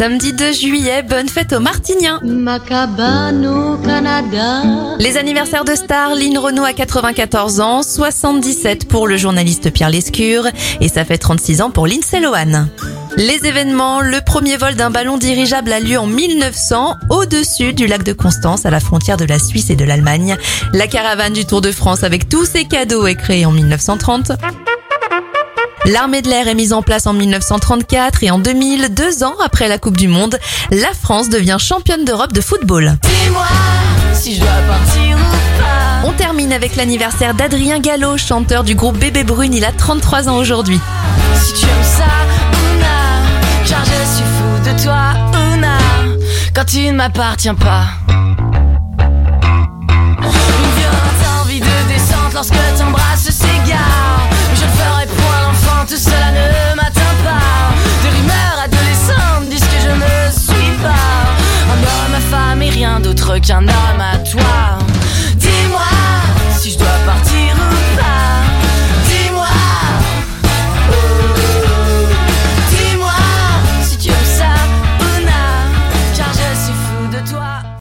samedi 2 juillet. Bonne fête aux Martiniens. Ma cabane au Canada. Les anniversaires de stars, Lynn Renault a 94 ans, 77 pour le journaliste Pierre Lescure et ça fait 36 ans pour Lindsay Lohan. Les événements, le premier vol d'un ballon dirigeable a lieu en 1900 au-dessus du lac de Constance à la frontière de la Suisse et de l'Allemagne. La caravane du Tour de France avec tous ses cadeaux est créée en 1930. L'armée de l'air est mise en place en 1934 et en 2000, deux ans après la Coupe du Monde, la France devient championne d'Europe de football. On termine avec l'anniversaire d'Adrien Gallo, chanteur du groupe Bébé Brune. Il a 33 ans aujourd'hui. Si tu aimes ça, Ouna, car je suis fou de toi, Ouna, quand tu ne m'appartiens pas. Tout cela ne m'atteint pas. Des rumeurs adolescentes disent que je ne suis pas un homme, ma femme et rien d'autre qu'un homme à toi.